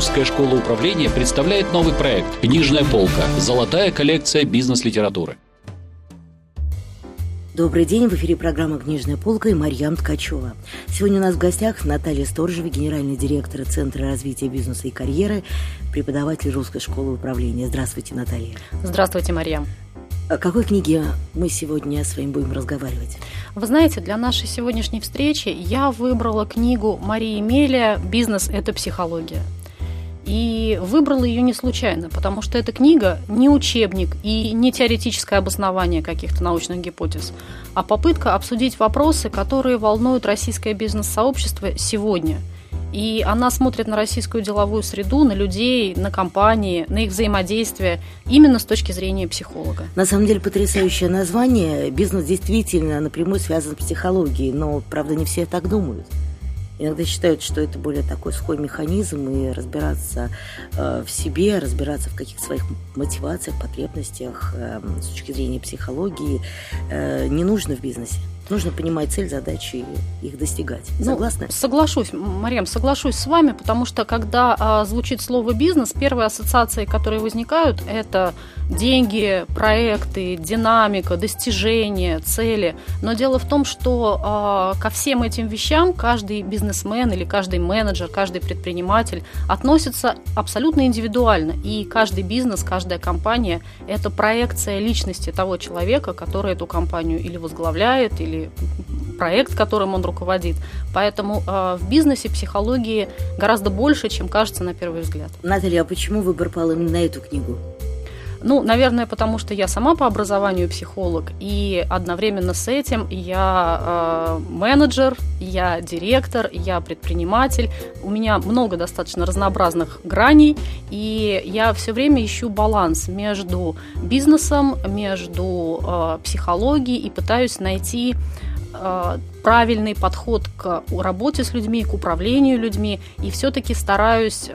Русская школа управления представляет новый проект «Книжная полка. Золотая коллекция бизнес-литературы». Добрый день, в эфире программа «Книжная полка» и Марьям Ткачева. Сегодня у нас в гостях Наталья Сторожева, генеральный директор Центра развития бизнеса и карьеры, преподаватель Русской школы управления. Здравствуйте, Наталья. Здравствуйте, Марьям. О какой книге мы сегодня с вами будем разговаривать? Вы знаете, для нашей сегодняшней встречи я выбрала книгу Марии Меля «Бизнес – это психология». И выбрала ее не случайно, потому что эта книга не учебник и не теоретическое обоснование каких-то научных гипотез, а попытка обсудить вопросы, которые волнуют российское бизнес-сообщество сегодня. И она смотрит на российскую деловую среду, на людей, на компании, на их взаимодействие именно с точки зрения психолога. На самом деле потрясающее название. Бизнес действительно напрямую связан с психологией, но, правда, не все так думают. Иногда считают, что это более такой сухой механизм, и разбираться э, в себе, разбираться в каких-то своих мотивациях, потребностях э, с точки зрения психологии э, не нужно в бизнесе. Нужно понимать цель, задачи и их достигать. Ну, Согласны? Ну, соглашусь, Марьям, соглашусь с вами, потому что когда а, звучит слово бизнес, первые ассоциации, которые возникают, это деньги, проекты, динамика, достижения, цели. Но дело в том, что а, ко всем этим вещам каждый бизнесмен или каждый менеджер, каждый предприниматель относится абсолютно индивидуально. И каждый бизнес, каждая компания – это проекция личности того человека, который эту компанию или возглавляет, или проект, которым он руководит. Поэтому э, в бизнесе психологии гораздо больше, чем кажется на первый взгляд. Наталья, а почему выбор пал именно на эту книгу? Ну, наверное, потому что я сама по образованию психолог, и одновременно с этим я э, менеджер, я директор, я предприниматель. У меня много достаточно разнообразных граней, и я все время ищу баланс между бизнесом, между э, психологией и пытаюсь найти э, правильный подход к работе с людьми, к управлению людьми, и все-таки стараюсь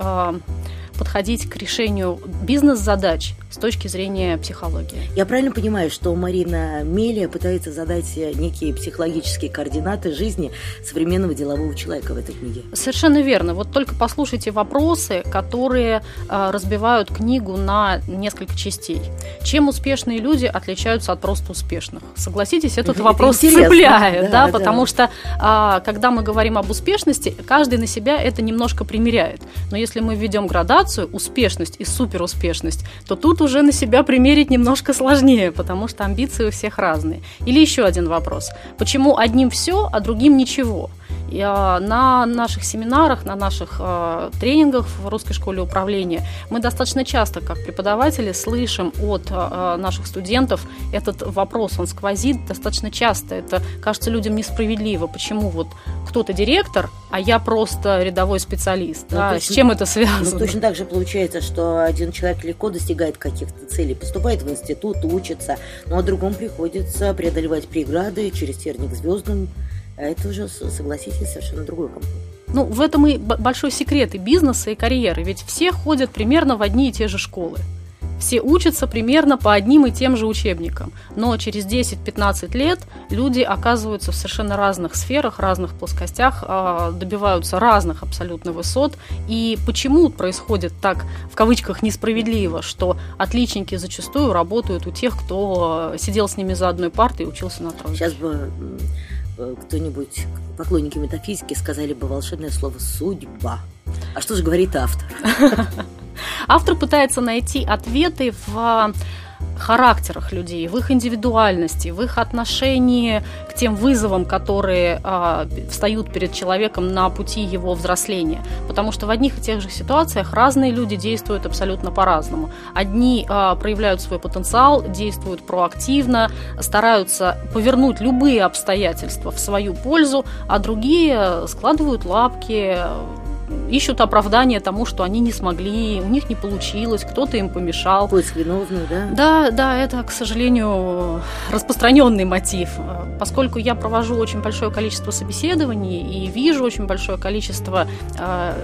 подходить к решению бизнес-задач с точки зрения психологии. Я правильно понимаю, что Марина Мелия пытается задать некие психологические координаты жизни современного делового человека в этой книге? Совершенно верно. Вот только послушайте вопросы, которые э, разбивают книгу на несколько частей. Чем успешные люди отличаются от просто успешных? Согласитесь, этот это вопрос цепляет, да, да, да, потому что э, когда мы говорим об успешности, каждый на себя это немножко примеряет. Но если мы введем градацию успешность и суперуспешность, то тут уже на себя примерить немножко сложнее, потому что амбиции у всех разные. Или еще один вопрос. Почему одним все, а другим ничего? На наших семинарах, на наших э, тренингах в русской школе управления мы достаточно часто, как преподаватели, слышим от э, наших студентов этот вопрос. Он сквозит достаточно часто. Это кажется людям несправедливо. Почему вот кто-то директор, а я просто рядовой специалист? Ну, да? точно, С чем это связано? Ну, точно так же получается, что один человек легко достигает каких-то целей, поступает в институт, учится, но а другому приходится преодолевать преграды через терник звездным это уже, согласитесь, совершенно другой комфорт. Ну, в этом и большой секрет и бизнеса, и карьеры. Ведь все ходят примерно в одни и те же школы. Все учатся примерно по одним и тем же учебникам. Но через 10-15 лет люди оказываются в совершенно разных сферах, разных плоскостях, а, добиваются разных абсолютно высот. И почему происходит так, в кавычках, несправедливо, что отличники зачастую работают у тех, кто сидел с ними за одной партой и учился на тройке? Сейчас бы Э, кто-нибудь, поклонники метафизики, сказали бы волшебное слово «судьба». А что же говорит автор? Автор пытается найти ответы в характерах людей, в их индивидуальности, в их отношении к тем вызовам, которые а, встают перед человеком на пути его взросления. Потому что в одних и тех же ситуациях разные люди действуют абсолютно по-разному. Одни а, проявляют свой потенциал, действуют проактивно, стараются повернуть любые обстоятельства в свою пользу, а другие складывают лапки, ищут оправдание тому, что они не смогли, у них не получилось, кто-то им помешал. Поиск виновных, да? Да, да, это, к сожалению, распространенный мотив. Поскольку я провожу очень большое количество собеседований и вижу очень большое количество а,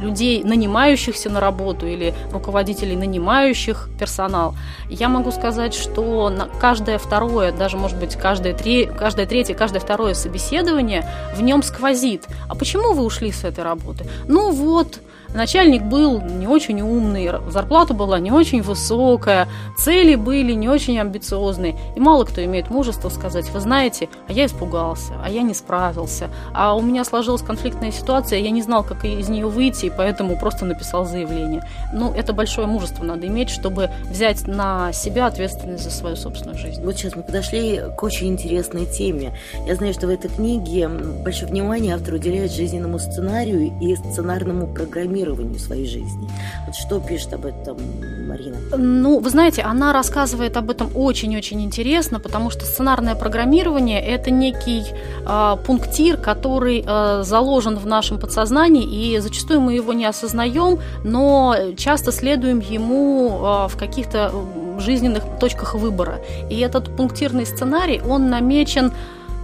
людей, нанимающихся на работу или руководителей, нанимающих персонал, я могу сказать, что на каждое второе, даже, может быть, каждое, три, каждое третье, каждое второе собеседование в нем сквозит. А почему вы ушли с этой работы? Ну вот, начальник был не очень умный, зарплата была не очень высокая, цели были не очень амбициозные, и мало кто имеет мужество сказать, вы знаете, а я испугался, а я не справился, а у меня сложилась конфликтная ситуация, я не знал, как из нее выйти, и поэтому просто написал заявление. Ну, это большое мужество надо иметь, чтобы взять на себя ответственность за свою собственную жизнь. Вот сейчас мы подошли к очень интересной теме. Я знаю, что в этой книге большое внимание автор уделяет жизненному сценарию и сценарному программированию своей жизни. Вот что пишет об этом Марина? Ну, вы знаете, она рассказывает об этом очень-очень интересно, потому что сценарное программирование – это некий э, пунктир, который э, заложен в нашем подсознании, и зачастую мы его не осознаем, но часто следуем ему э, в каких-то жизненных точках выбора. И этот пунктирный сценарий, он намечен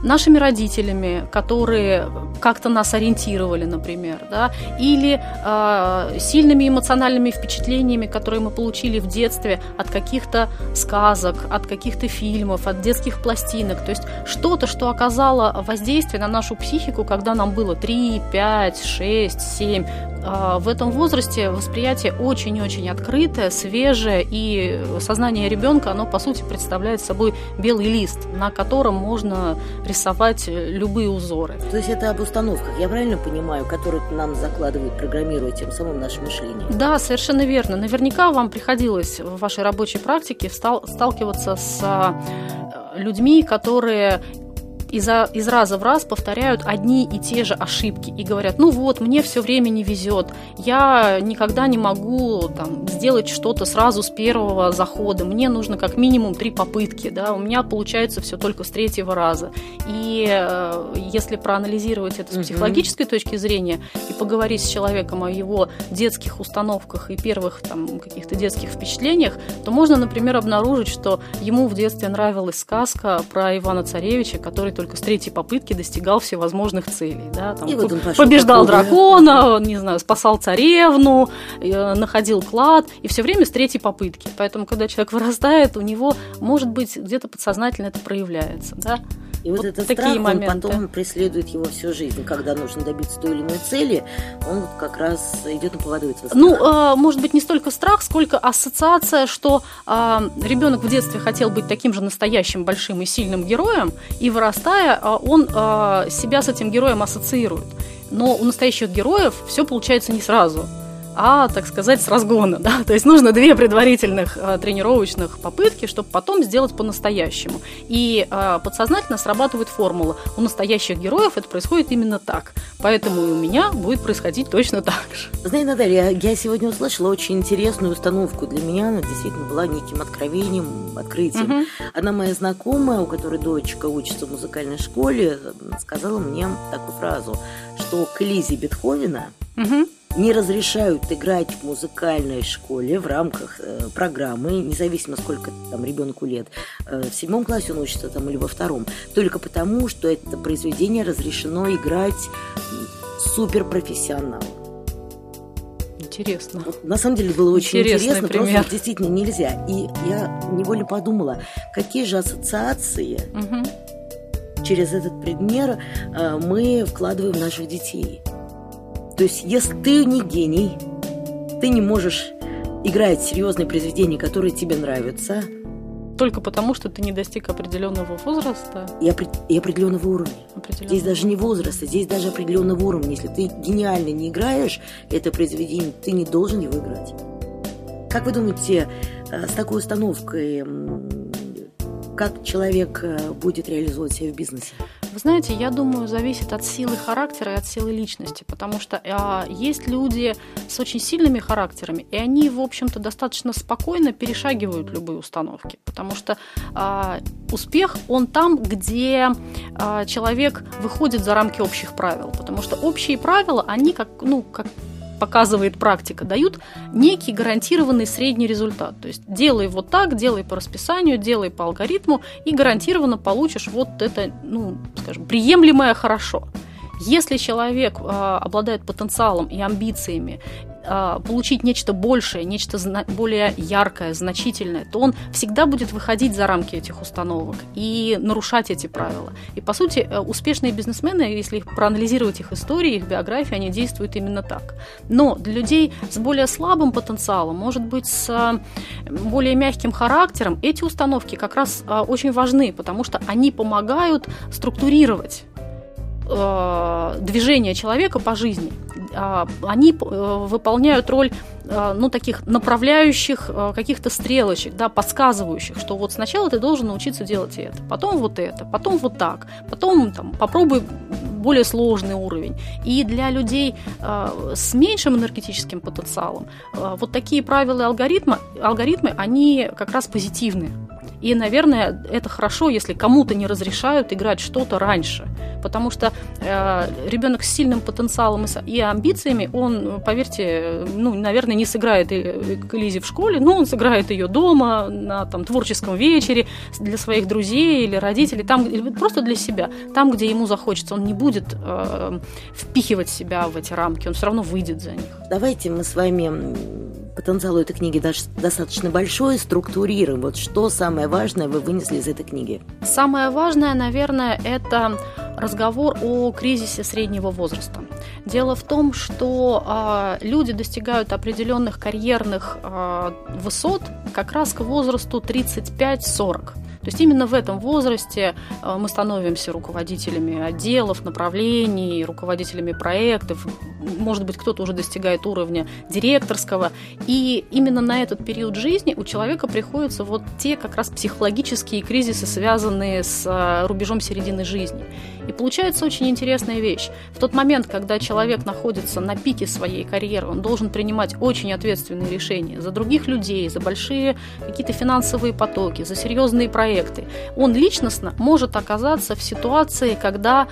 нашими родителями, которые как-то нас ориентировали, например, да, или э, сильными эмоциональными впечатлениями, которые мы получили в детстве от каких-то сказок, от каких-то фильмов, от детских пластинок. То есть что-то, что оказало воздействие на нашу психику, когда нам было 3, 5, 6, 7, в этом возрасте восприятие очень-очень открытое, свежее, и сознание ребенка, оно по сути представляет собой белый лист, на котором можно рисовать любые узоры. То есть это об установках, я правильно понимаю, которые нам закладывают, программируют тем самым наше мышление? Да, совершенно верно. Наверняка вам приходилось в вашей рабочей практике сталкиваться с э, людьми, которые из, из раза в раз повторяют одни и те же ошибки и говорят, ну вот, мне все время не везет, я никогда не могу там, сделать что-то сразу с первого захода, мне нужно как минимум три попытки, да, у меня получается все только с третьего раза. И э, если проанализировать это с психологической точки зрения и поговорить с человеком о его детских установках и первых там каких-то детских впечатлениях, то можно, например, обнаружить, что ему в детстве нравилась сказка про Ивана Царевича, который только только с третьей попытки достигал всевозможных целей. Да, там, и вот он побеждал дракона, не знаю, спасал царевну, э, находил клад, и все время с третьей попытки. Поэтому, когда человек вырастает, у него, может быть, где-то подсознательно это проявляется. Да? И вот, вот этот такие страх, моменты. он потом преследует его всю жизнь. Когда нужно добиться той или иной цели, он вот как раз идет на поводу этого страха. Ну, э, может быть, не столько страх, сколько ассоциация, что э, ребенок в детстве хотел быть таким же настоящим большим и сильным героем, и вырастая, э, он э, себя с этим героем ассоциирует. Но у настоящих героев все получается не сразу а, так сказать, с разгона. Да? То есть нужно две предварительных э, тренировочных попытки, чтобы потом сделать по-настоящему. И э, подсознательно срабатывает формула. У настоящих героев это происходит именно так. Поэтому и у меня будет происходить точно так же. Знаете, Наталья, я сегодня услышала очень интересную установку. Для меня она действительно была неким откровением, открытием. Угу. Одна моя знакомая, у которой дочка учится в музыкальной школе, сказала мне такую фразу, что к Лизе Бетховена угу не разрешают играть в музыкальной школе в рамках э, программы, независимо сколько там ребенку лет, э, в седьмом классе он учится там или во втором, только потому, что это произведение разрешено играть суперпрофессионалам. Интересно. На самом деле было очень Интересный интересно, пример. просто действительно нельзя. И я невольно подумала, какие же ассоциации угу. Через этот предмет э, мы вкладываем в наших детей. То есть, если ты не гений, ты не можешь играть серьезные произведения, которые тебе нравятся. Только потому, что ты не достиг определенного возраста. И, опри- и определенного уровня. Определенного. Здесь даже не возраста, здесь даже определенного уровня. Если ты гениально не играешь это произведение, ты не должен его играть. Как вы думаете, э, с такой установкой, как человек э, будет реализовывать себя в бизнесе? Вы знаете, я думаю, зависит от силы характера и от силы личности, потому что а, есть люди с очень сильными характерами, и они, в общем-то, достаточно спокойно перешагивают любые установки, потому что а, успех, он там, где а, человек выходит за рамки общих правил, потому что общие правила, они как, ну, как показывает практика, дают некий гарантированный средний результат. То есть делай вот так, делай по расписанию, делай по алгоритму, и гарантированно получишь вот это, ну, скажем, приемлемое хорошо. Если человек э, обладает потенциалом и амбициями, а, получить нечто большее, нечто более яркое, значительное, то он всегда будет выходить за рамки этих установок и нарушать эти правила. И, по сути, э, успешные бизнесмены, если их проанализировать их истории, их биографии, они действуют именно так. Но для людей с более слабым потенциалом, может быть, с э, более мягким характером, эти установки как раз а, очень важны, потому что они помогают структурировать э, движение человека по жизни. А, они э, выполняют роль э, ну, таких направляющих э, каких-то стрелочек, да, подсказывающих, что вот сначала ты должен научиться делать это, потом вот это, потом вот так, потом там, попробуй более сложный уровень. И для людей э, с меньшим энергетическим потенциалом э, вот такие правила и алгоритмы, алгоритмы, они как раз позитивные. И, наверное, это хорошо, если кому-то не разрешают играть что-то раньше. Потому что э, ребенок с сильным потенциалом и амбициями, он, поверьте, ну, наверное, не сыграет к Лизе в школе, но он сыграет ее дома, на там, творческом вечере, для своих друзей или родителей, там, или просто для себя. Там, где ему захочется, он не будет э, впихивать себя в эти рамки, он все равно выйдет за них. Давайте мы с вами потенциал этой книги достаточно большой, структурируем. Вот что самое важное вы вынесли из этой книги? Самое важное, наверное, это разговор о кризисе среднего возраста. Дело в том, что э, люди достигают определенных карьерных э, высот как раз к возрасту 35-40. То есть именно в этом возрасте э, мы становимся руководителями отделов, направлений, руководителями проектов. Может быть, кто-то уже достигает уровня директорского. И именно на этот период жизни у человека приходятся вот те как раз психологические кризисы, связанные с э, рубежом середины жизни. И получается очень интересная вещь. В тот момент, когда человек находится на пике своей карьеры, он должен принимать очень ответственные решения за других людей, за большие какие-то финансовые потоки, за серьезные проекты, он личностно может оказаться в ситуации, когда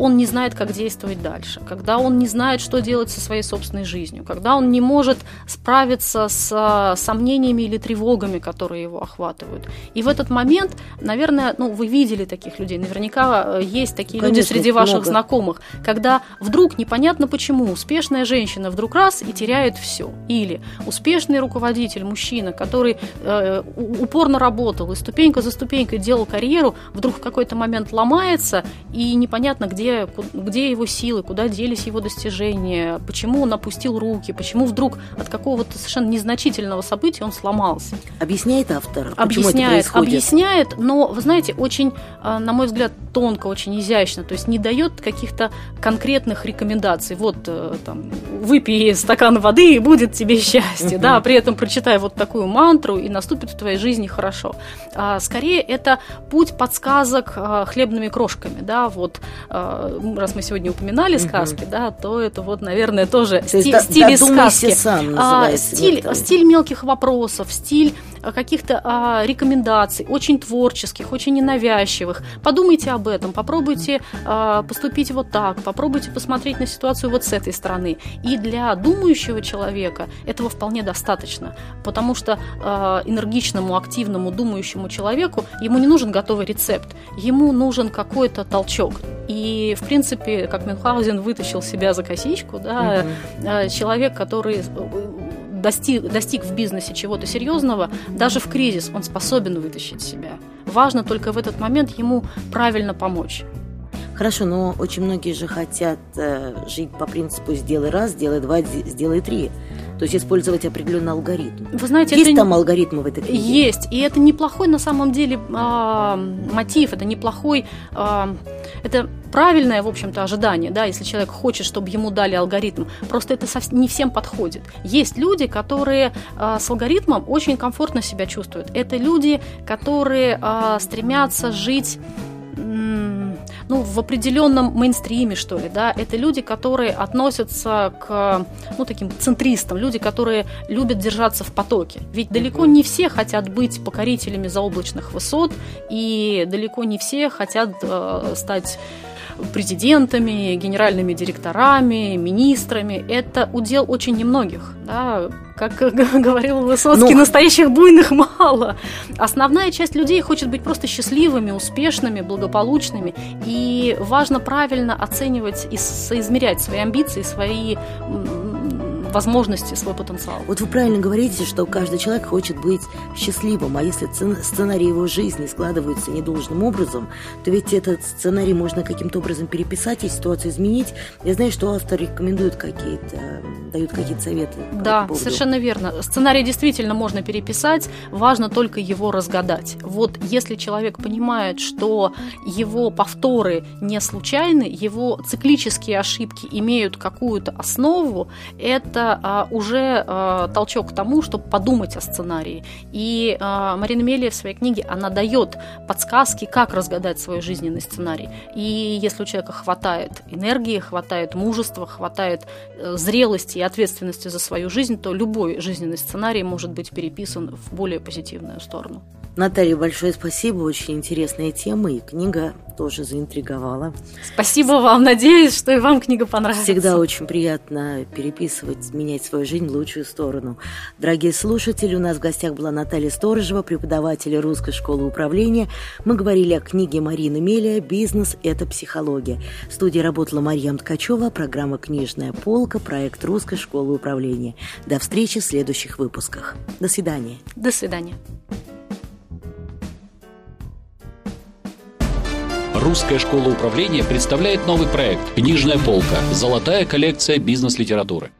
он не знает, как действовать дальше, когда он не знает, что делать со своей собственной жизнью, когда он не может справиться с а, сомнениями или тревогами, которые его охватывают. И в этот момент, наверное, ну, вы видели таких людей, наверняка э, есть такие Конечно, люди среди ваших много. знакомых, когда вдруг непонятно почему успешная женщина вдруг раз и теряет все. Или успешный руководитель, мужчина, который э, упорно работал и ступенька за ступенькой делал карьеру, вдруг в какой-то момент ломается и непонятно, где где, где его силы, куда делись его достижения, почему он опустил руки, почему вдруг от какого-то совершенно незначительного события он сломался. Объясняет автор? Объясняет, объясняет, но, вы знаете, очень, а, на мой взгляд, тонко, очень изящно, то есть не дает каких-то конкретных рекомендаций. Вот, э, там, выпей стакан воды, и будет тебе счастье, да, при этом прочитай вот такую мантру, и наступит в твоей жизни хорошо. А, скорее, это путь подсказок а, хлебными крошками, да, вот раз мы сегодня упоминали сказки, угу. да, то это вот, наверное, тоже то стиль, стиль сказки. Сам а, стиль, стиль мелких вопросов, стиль а, каких-то а, рекомендаций, очень творческих, очень ненавязчивых. Подумайте об этом, попробуйте а, поступить вот так, попробуйте посмотреть на ситуацию вот с этой стороны. И для думающего человека этого вполне достаточно, потому что а, энергичному, активному, думающему человеку ему не нужен готовый рецепт, ему нужен какой-то толчок. И, в принципе, как Мюнхгаузен вытащил себя за косичку, да, угу. человек, который э, достиг, достиг в бизнесе чего-то серьезного, даже в кризис он способен вытащить себя. Важно только в этот момент ему правильно помочь. Хорошо, но очень многие же хотят э, жить по принципу «сделай раз, сделай два, сделай три». То есть использовать определенный алгоритм. Вы знаете, есть это там алгоритмы в этой книге? Есть, и это неплохой на самом деле э, мотив, это неплохой, э, это правильное, в общем-то, ожидание, да, если человек хочет, чтобы ему дали алгоритм. Просто это не всем подходит. Есть люди, которые э, с алгоритмом очень комфортно себя чувствуют. Это люди, которые э, стремятся жить ну, в определенном мейнстриме, что ли, да, это люди, которые относятся к, ну, таким центристам, люди, которые любят держаться в потоке. Ведь далеко не все хотят быть покорителями заоблачных высот, и далеко не все хотят э, стать президентами, генеральными директорами, министрами. Это удел очень немногих. Да? Как говорил Высоцкий, Но... настоящих буйных мало. Основная часть людей хочет быть просто счастливыми, успешными, благополучными. И важно правильно оценивать и соизмерять свои амбиции, свои возможности, свой потенциал. Вот вы правильно говорите, что каждый человек хочет быть счастливым, а если сценарий его жизни складывается недолжным образом, то ведь этот сценарий можно каким-то образом переписать и ситуацию изменить. Я знаю, что автор рекомендует какие-то, дают какие-то советы. Да, совершенно верно. Сценарий действительно можно переписать, важно только его разгадать. Вот если человек понимает, что его повторы не случайны, его циклические ошибки имеют какую-то основу, это это а, уже а, толчок к тому, чтобы подумать о сценарии. И а, Марина Мелия в своей книге, она дает подсказки, как разгадать свой жизненный сценарий. И если у человека хватает энергии, хватает мужества, хватает э, зрелости и ответственности за свою жизнь, то любой жизненный сценарий может быть переписан в более позитивную сторону. Наталья, большое спасибо, очень интересная тема, и книга тоже заинтриговала. Спасибо вам, надеюсь, что и вам книга понравится. Всегда очень приятно переписывать, менять свою жизнь в лучшую сторону. Дорогие слушатели, у нас в гостях была Наталья Сторожева, преподаватель Русской школы управления. Мы говорили о книге Марины Мелия «Бизнес – это психология». В студии работала Марьям Ткачева, программа «Книжная полка», проект Русской школы управления. До встречи в следующих выпусках. До свидания. До свидания. Русская школа управления представляет новый проект «Книжная полка. Золотая коллекция бизнес-литературы».